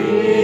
Spirit.